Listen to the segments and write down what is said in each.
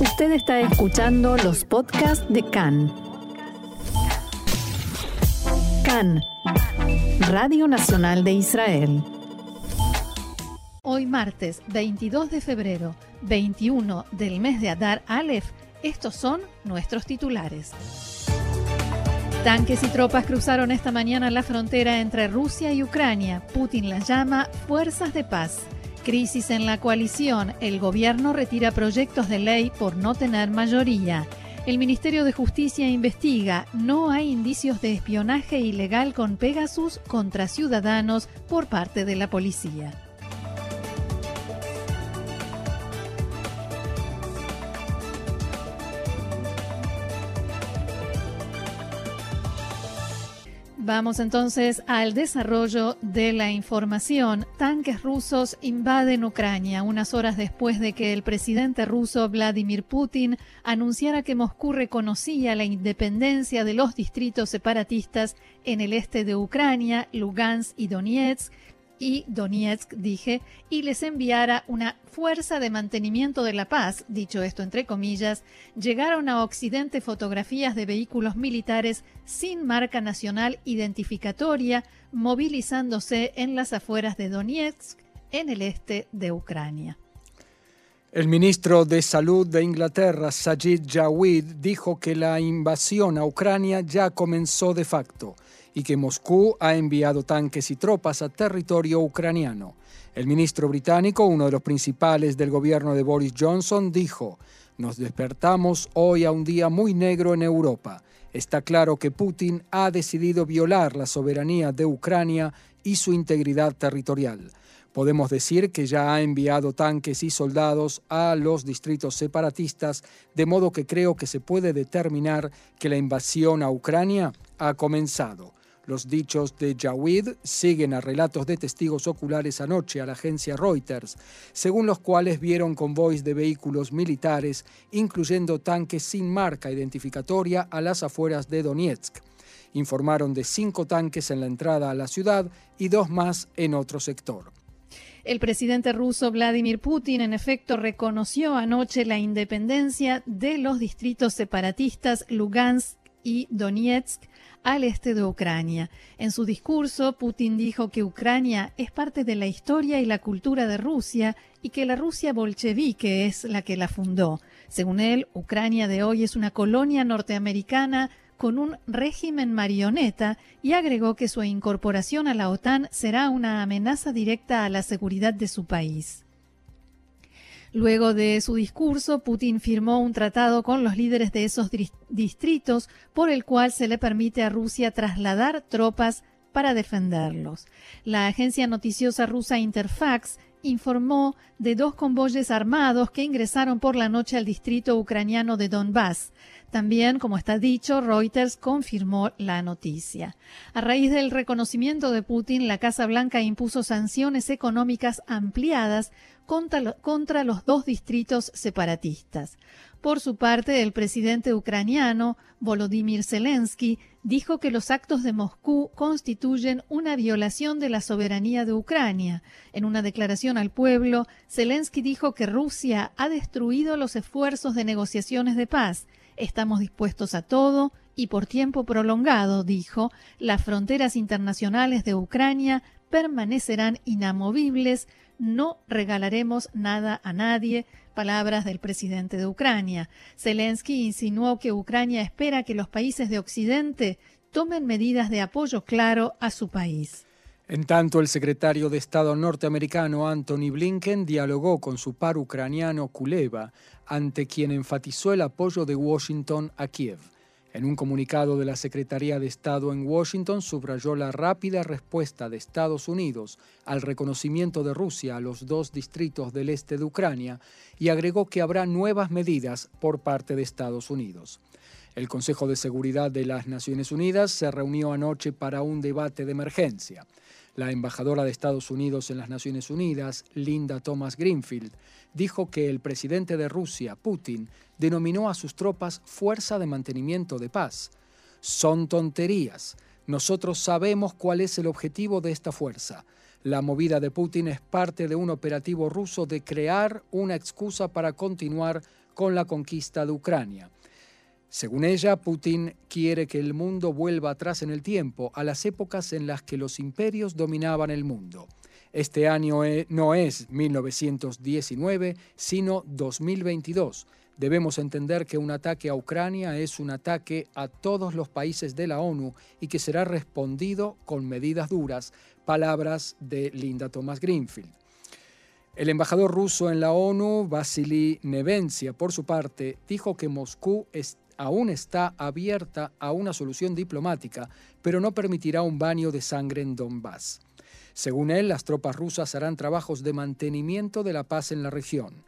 Usted está escuchando los podcasts de CAN. CAN, Radio Nacional de Israel. Hoy martes 22 de febrero, 21 del mes de Adar Aleph, estos son nuestros titulares. Tanques y tropas cruzaron esta mañana la frontera entre Rusia y Ucrania. Putin las llama fuerzas de paz. Crisis en la coalición. El gobierno retira proyectos de ley por no tener mayoría. El Ministerio de Justicia investiga. No hay indicios de espionaje ilegal con Pegasus contra ciudadanos por parte de la policía. Vamos entonces al desarrollo de la información. Tanques rusos invaden Ucrania unas horas después de que el presidente ruso Vladimir Putin anunciara que Moscú reconocía la independencia de los distritos separatistas en el este de Ucrania, Lugansk y Donetsk, y Donetsk, dije, y les enviara una fuerza de mantenimiento de la paz, dicho esto entre comillas, llegaron a Occidente fotografías de vehículos militares sin marca nacional identificatoria movilizándose en las afueras de Donetsk, en el este de Ucrania. El ministro de Salud de Inglaterra, Sajid Javid, dijo que la invasión a Ucrania ya comenzó de facto y que Moscú ha enviado tanques y tropas a territorio ucraniano. El ministro británico, uno de los principales del gobierno de Boris Johnson, dijo, nos despertamos hoy a un día muy negro en Europa. Está claro que Putin ha decidido violar la soberanía de Ucrania y su integridad territorial. Podemos decir que ya ha enviado tanques y soldados a los distritos separatistas, de modo que creo que se puede determinar que la invasión a Ucrania ha comenzado. Los dichos de Jawid siguen a relatos de testigos oculares anoche a la agencia Reuters, según los cuales vieron convoys de vehículos militares, incluyendo tanques sin marca identificatoria a las afueras de Donetsk. Informaron de cinco tanques en la entrada a la ciudad y dos más en otro sector. El presidente ruso Vladimir Putin, en efecto, reconoció anoche la independencia de los distritos separatistas Lugansk y Donetsk al este de Ucrania. En su discurso, Putin dijo que Ucrania es parte de la historia y la cultura de Rusia y que la Rusia bolchevique es la que la fundó. Según él, Ucrania de hoy es una colonia norteamericana con un régimen marioneta y agregó que su incorporación a la OTAN será una amenaza directa a la seguridad de su país. Luego de su discurso, Putin firmó un tratado con los líderes de esos distritos por el cual se le permite a Rusia trasladar tropas para defenderlos. La agencia noticiosa rusa Interfax informó de dos convoyes armados que ingresaron por la noche al distrito ucraniano de Donbass. También, como está dicho, Reuters confirmó la noticia. A raíz del reconocimiento de Putin, la Casa Blanca impuso sanciones económicas ampliadas contra, los dos distritos separatistas. Por su parte, el presidente ucraniano, Volodymyr Zelensky, dijo que los actos de Moscú constituyen una violación de la soberanía de Ucrania. En una declaración al pueblo, Zelensky dijo que Rusia ha destruido los esfuerzos de negociaciones de paz. Estamos dispuestos a todo y por tiempo prolongado, dijo, las fronteras internacionales de Ucrania permanecerán inamovibles no regalaremos nada a nadie, palabras del presidente de Ucrania. Zelensky insinuó que Ucrania espera que los países de Occidente tomen medidas de apoyo claro a su país. En tanto, el secretario de Estado norteamericano Anthony Blinken dialogó con su par ucraniano Kuleva, ante quien enfatizó el apoyo de Washington a Kiev. En un comunicado de la Secretaría de Estado en Washington subrayó la rápida respuesta de Estados Unidos al reconocimiento de Rusia a los dos distritos del este de Ucrania y agregó que habrá nuevas medidas por parte de Estados Unidos. El Consejo de Seguridad de las Naciones Unidas se reunió anoche para un debate de emergencia. La embajadora de Estados Unidos en las Naciones Unidas, Linda Thomas Greenfield, dijo que el presidente de Rusia, Putin, denominó a sus tropas Fuerza de Mantenimiento de Paz. Son tonterías. Nosotros sabemos cuál es el objetivo de esta fuerza. La movida de Putin es parte de un operativo ruso de crear una excusa para continuar con la conquista de Ucrania. Según ella, Putin quiere que el mundo vuelva atrás en el tiempo, a las épocas en las que los imperios dominaban el mundo. Este año e, no es 1919, sino 2022. Debemos entender que un ataque a Ucrania es un ataque a todos los países de la ONU y que será respondido con medidas duras, palabras de Linda Thomas Greenfield. El embajador ruso en la ONU, Vasily Nevencia, por su parte, dijo que Moscú está aún está abierta a una solución diplomática, pero no permitirá un baño de sangre en Donbass. Según él, las tropas rusas harán trabajos de mantenimiento de la paz en la región.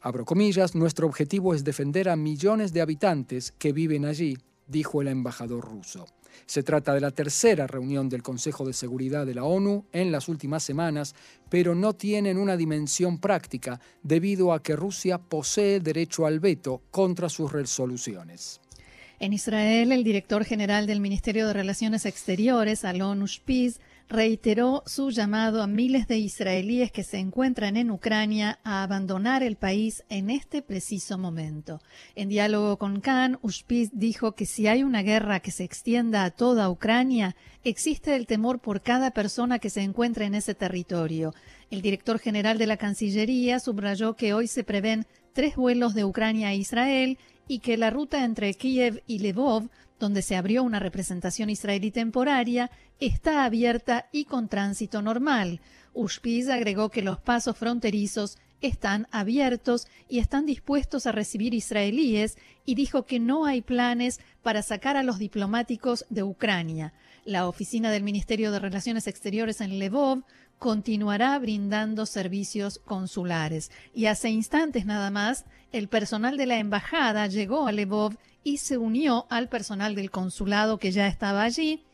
Abro comillas, nuestro objetivo es defender a millones de habitantes que viven allí, dijo el embajador ruso. Se trata de la tercera reunión del Consejo de Seguridad de la ONU en las últimas semanas, pero no tienen una dimensión práctica debido a que Rusia posee derecho al veto contra sus resoluciones. En Israel, el director general del Ministerio de Relaciones Exteriores, Alon Ushpiz, reiteró su llamado a miles de israelíes que se encuentran en Ucrania a abandonar el país en este preciso momento. En diálogo con Khan, Ushpiz dijo que si hay una guerra que se extienda a toda Ucrania, existe el temor por cada persona que se encuentra en ese territorio. El director general de la Cancillería subrayó que hoy se prevén tres vuelos de Ucrania a Israel y que la ruta entre Kiev y Lvov donde se abrió una representación israelí temporaria, está abierta y con tránsito normal. Ushpiz agregó que los pasos fronterizos están abiertos y están dispuestos a recibir israelíes y dijo que no hay planes para sacar a los diplomáticos de Ucrania. La oficina del Ministerio de Relaciones Exteriores en Lvov continuará brindando servicios consulares. Y hace instantes nada más, el personal de la embajada llegó a Lvov y se unió al personal del consulado que ya estaba allí.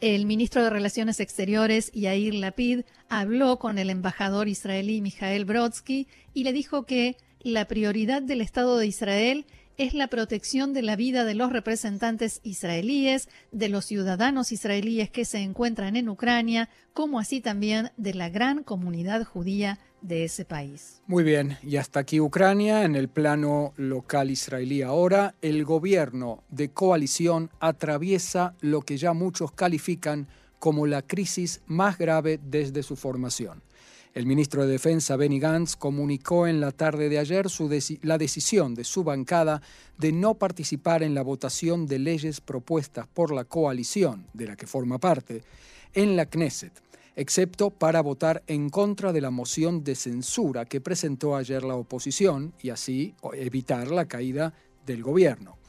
El ministro de Relaciones Exteriores, Yair Lapid, habló con el embajador israelí Mijael Brodsky y le dijo que la prioridad del Estado de Israel es la protección de la vida de los representantes israelíes, de los ciudadanos israelíes que se encuentran en Ucrania, como así también de la gran comunidad judía de ese país. Muy bien, y hasta aquí Ucrania. En el plano local israelí ahora, el gobierno de coalición atraviesa lo que ya muchos califican como la crisis más grave desde su formación. El ministro de Defensa Benny Gantz comunicó en la tarde de ayer la decisión de su bancada de no participar en la votación de leyes propuestas por la coalición de la que forma parte en la Knesset excepto para votar en contra de la moción de censura que presentó ayer la oposición y así evitar la caída del gobierno.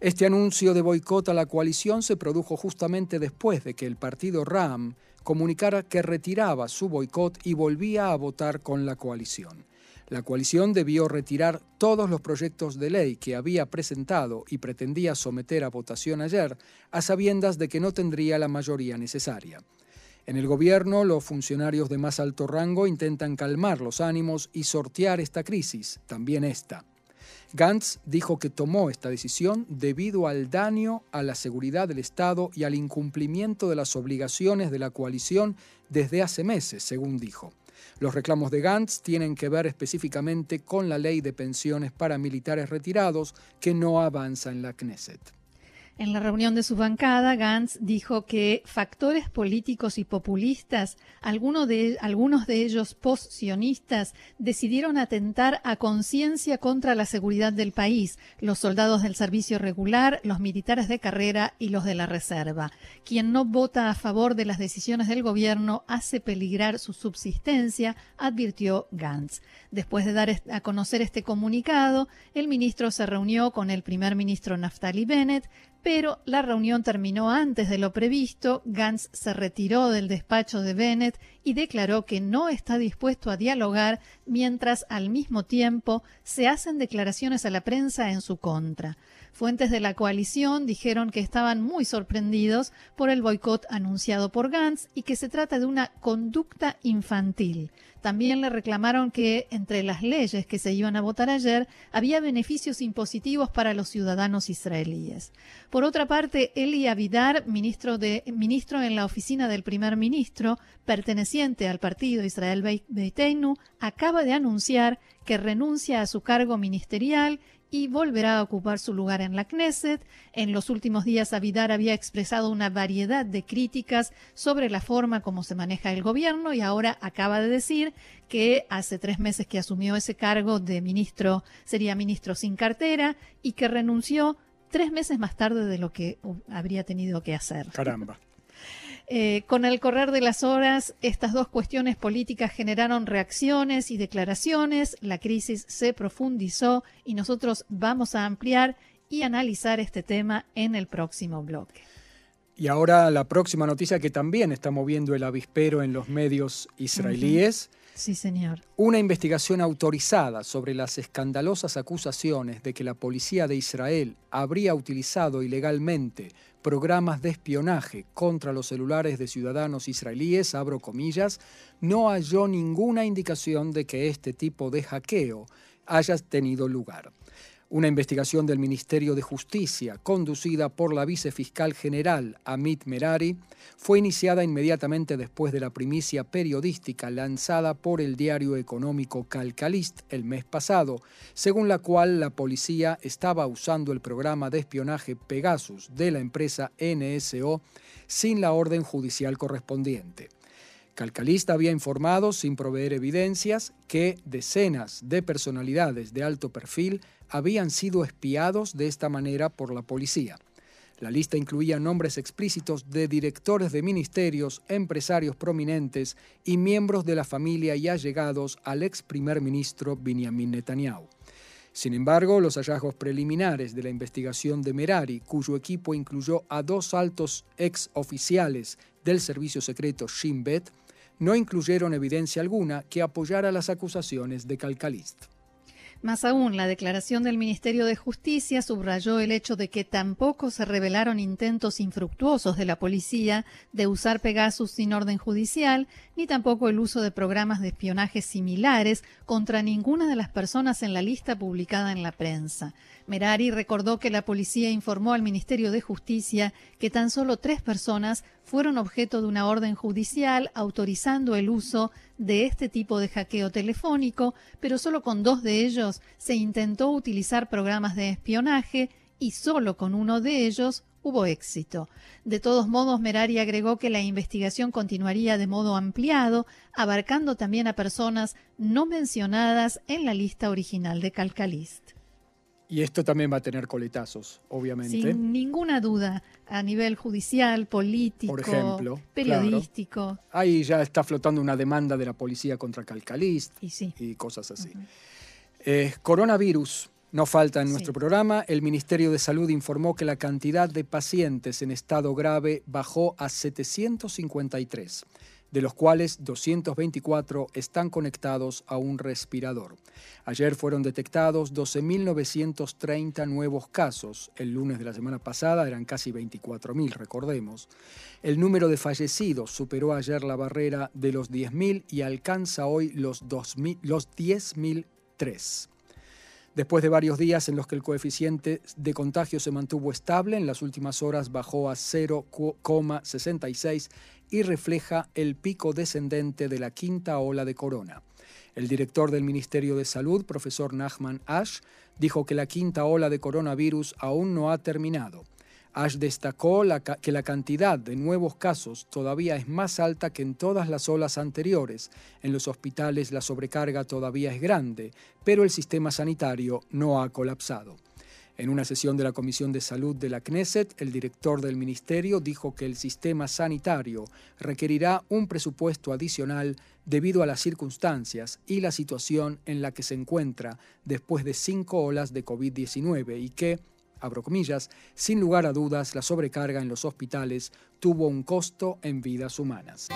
Este anuncio de boicot a la coalición se produjo justamente después de que el partido RAM comunicara que retiraba su boicot y volvía a votar con la coalición. La coalición debió retirar todos los proyectos de ley que había presentado y pretendía someter a votación ayer, a sabiendas de que no tendría la mayoría necesaria. En el gobierno, los funcionarios de más alto rango intentan calmar los ánimos y sortear esta crisis, también esta. Gantz dijo que tomó esta decisión debido al daño a la seguridad del Estado y al incumplimiento de las obligaciones de la coalición desde hace meses, según dijo. Los reclamos de Gantz tienen que ver específicamente con la ley de pensiones para militares retirados que no avanza en la Knesset. En la reunión de su bancada, Gantz dijo que factores políticos y populistas, algunos de, algunos de ellos post-sionistas, decidieron atentar a conciencia contra la seguridad del país, los soldados del servicio regular, los militares de carrera y los de la reserva. Quien no vota a favor de las decisiones del gobierno hace peligrar su subsistencia, advirtió Gantz. Después de dar a conocer este comunicado, el ministro se reunió con el primer ministro Naftali Bennett, pero la reunión terminó antes de lo previsto, Gantz se retiró del despacho de Bennett y declaró que no está dispuesto a dialogar mientras al mismo tiempo se hacen declaraciones a la prensa en su contra. Fuentes de la coalición dijeron que estaban muy sorprendidos por el boicot anunciado por Gantz y que se trata de una conducta infantil. También le reclamaron que entre las leyes que se iban a votar ayer había beneficios impositivos para los ciudadanos israelíes. Por otra parte, Eli Avidar, ministro, de, ministro en la oficina del primer ministro, perteneciente al partido Israel Beiteinu, acaba de anunciar que renuncia a su cargo ministerial y volverá a ocupar su lugar en la Knesset. En los últimos días, Avidar había expresado una variedad de críticas sobre la forma como se maneja el gobierno y ahora acaba de decir que hace tres meses que asumió ese cargo de ministro, sería ministro sin cartera y que renunció tres meses más tarde de lo que habría tenido que hacer. Caramba. Eh, con el correr de las horas, estas dos cuestiones políticas generaron reacciones y declaraciones, la crisis se profundizó y nosotros vamos a ampliar y analizar este tema en el próximo bloque. Y ahora la próxima noticia que también está moviendo el avispero en los medios israelíes. Sí, señor. Una investigación autorizada sobre las escandalosas acusaciones de que la policía de Israel habría utilizado ilegalmente programas de espionaje contra los celulares de ciudadanos israelíes, abro comillas, no halló ninguna indicación de que este tipo de hackeo haya tenido lugar. Una investigación del Ministerio de Justicia, conducida por la vicefiscal general Amit Merari, fue iniciada inmediatamente después de la primicia periodística lanzada por el diario económico Calcalist el mes pasado, según la cual la policía estaba usando el programa de espionaje Pegasus de la empresa NSO sin la orden judicial correspondiente. Calcalista había informado, sin proveer evidencias, que decenas de personalidades de alto perfil habían sido espiados de esta manera por la policía. La lista incluía nombres explícitos de directores de ministerios, empresarios prominentes y miembros de la familia y allegados al ex primer ministro Benjamin Netanyahu. Sin embargo, los hallazgos preliminares de la investigación de Merari, cuyo equipo incluyó a dos altos ex oficiales del servicio secreto Shin Bet, no incluyeron evidencia alguna que apoyara las acusaciones de Calcalist. Más aún, la declaración del Ministerio de Justicia subrayó el hecho de que tampoco se revelaron intentos infructuosos de la policía de usar Pegasus sin orden judicial, ni tampoco el uso de programas de espionaje similares contra ninguna de las personas en la lista publicada en la prensa. Merari recordó que la policía informó al Ministerio de Justicia que tan solo tres personas fueron objeto de una orden judicial autorizando el uso de este tipo de hackeo telefónico, pero solo con dos de ellos se intentó utilizar programas de espionaje y solo con uno de ellos hubo éxito. De todos modos, Merari agregó que la investigación continuaría de modo ampliado, abarcando también a personas no mencionadas en la lista original de Calcalist. Y esto también va a tener coletazos, obviamente. Sin ninguna duda, a nivel judicial, político, Por ejemplo, periodístico. Ahí ya está flotando una demanda de la policía contra Calcalist y, cosas así. Eh, coronavirus, no falta en nuestro programa. El Ministerio de Salud informó que la cantidad de pacientes en estado grave bajó a 753 de los cuales 224 están conectados a un respirador. Ayer fueron detectados 12.930 nuevos casos. El lunes de la semana pasada eran casi 24.000, recordemos. El número de fallecidos superó ayer la barrera de los 10.000 y alcanza hoy los, los 10.003. Después de varios días en los que el coeficiente de contagio se mantuvo estable, en las últimas horas bajó a 0,66 y refleja el pico descendente de la quinta ola de corona. El director del Ministerio de Salud, profesor Nachman Ash, dijo que la quinta ola de coronavirus aún no ha terminado. Ash destacó que la cantidad de nuevos casos todavía es más alta que en todas las olas anteriores. En los hospitales la sobrecarga todavía es grande, pero el sistema sanitario no ha colapsado. En una sesión de la Comisión de Salud de la Knesset, el director del ministerio dijo que el sistema sanitario requerirá un presupuesto adicional debido a las circunstancias y la situación en la que se encuentra después de cinco olas de COVID-19 y que, abro sin lugar a dudas la sobrecarga en los hospitales tuvo un costo en vidas humanas.